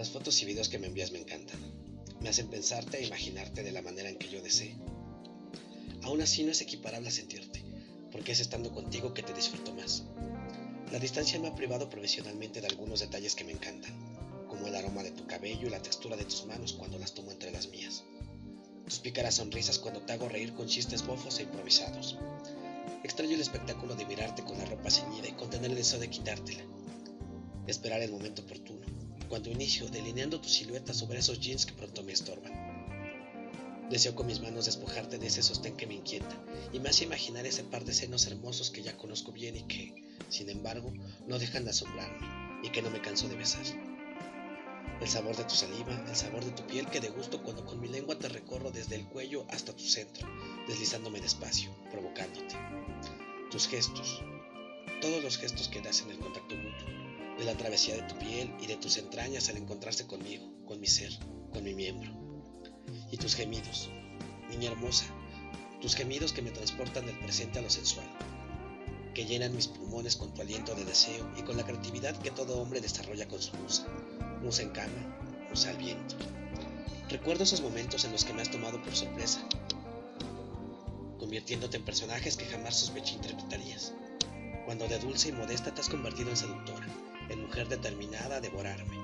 Las fotos y videos que me envías me encantan. Me hacen pensarte e imaginarte de la manera en que yo desee. Aún así no es equiparable a sentirte, porque es estando contigo que te disfruto más. La distancia me ha privado profesionalmente de algunos detalles que me encantan, como el aroma de tu cabello y la textura de tus manos cuando las tomo entre las mías. Tus pícaras sonrisas cuando te hago reír con chistes bofos e improvisados. Extraño el espectáculo de mirarte con la ropa ceñida y contener el deseo de quitártela. Esperar el momento oportuno, cuando inicio delineando tu silueta sobre esos jeans que pronto me estorban. Deseo con mis manos despojarte de ese sostén que me inquieta y hace imaginar ese par de senos hermosos que ya conozco bien y que, sin embargo, no dejan de asombrarme y que no me canso de besar. El sabor de tu saliva, el sabor de tu piel que degusto cuando con mi lengua te recorro desde el cuello hasta tu centro, deslizándome despacio, provocándote. Tus gestos, todos los gestos que das en el contacto mutuo, de la travesía de tu piel y de tus entrañas al encontrarse conmigo, con mi ser, con mi miembro. Y tus gemidos, niña hermosa, tus gemidos que me transportan del presente a lo sensual, que llenan mis pulmones con tu aliento de deseo y con la creatividad que todo hombre desarrolla con su musa, musa en cama, musa al viento. Recuerdo esos momentos en los que me has tomado por sorpresa, convirtiéndote en personajes que jamás sospeché interpretarías, cuando de dulce y modesta te has convertido en seductora, en mujer determinada a devorarme,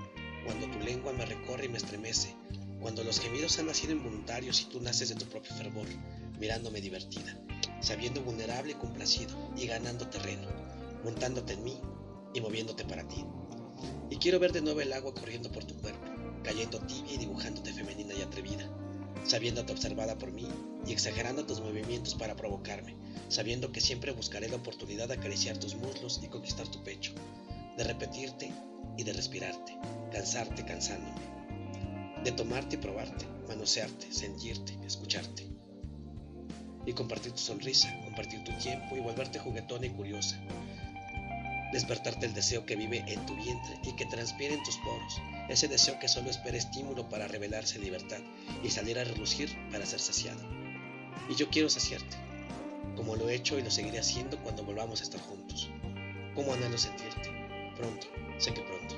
cuando tu lengua me recorre y me estremece, cuando los gemidos han nacido involuntarios y tú naces de tu propio fervor, mirándome divertida, sabiendo vulnerable y complacido y ganando terreno, montándote en mí y moviéndote para ti. Y quiero ver de nuevo el agua corriendo por tu cuerpo, cayendo tibia y dibujándote femenina y atrevida, sabiéndote observada por mí y exagerando tus movimientos para provocarme, sabiendo que siempre buscaré la oportunidad de acariciar tus muslos y conquistar tu pecho, de repetirte y de respirarte, cansarte cansándome, de tomarte y probarte, manosearte, sentirte, escucharte. Y compartir tu sonrisa, compartir tu tiempo y volverte juguetona y curiosa. Despertarte el deseo que vive en tu vientre y que transpira en tus poros, ese deseo que solo espera estímulo para revelarse en libertad y salir a relucir para ser saciado. Y yo quiero saciarte, como lo he hecho y lo seguiré haciendo cuando volvamos a estar juntos. Como anhelo sentirte, pronto, sé que pronto.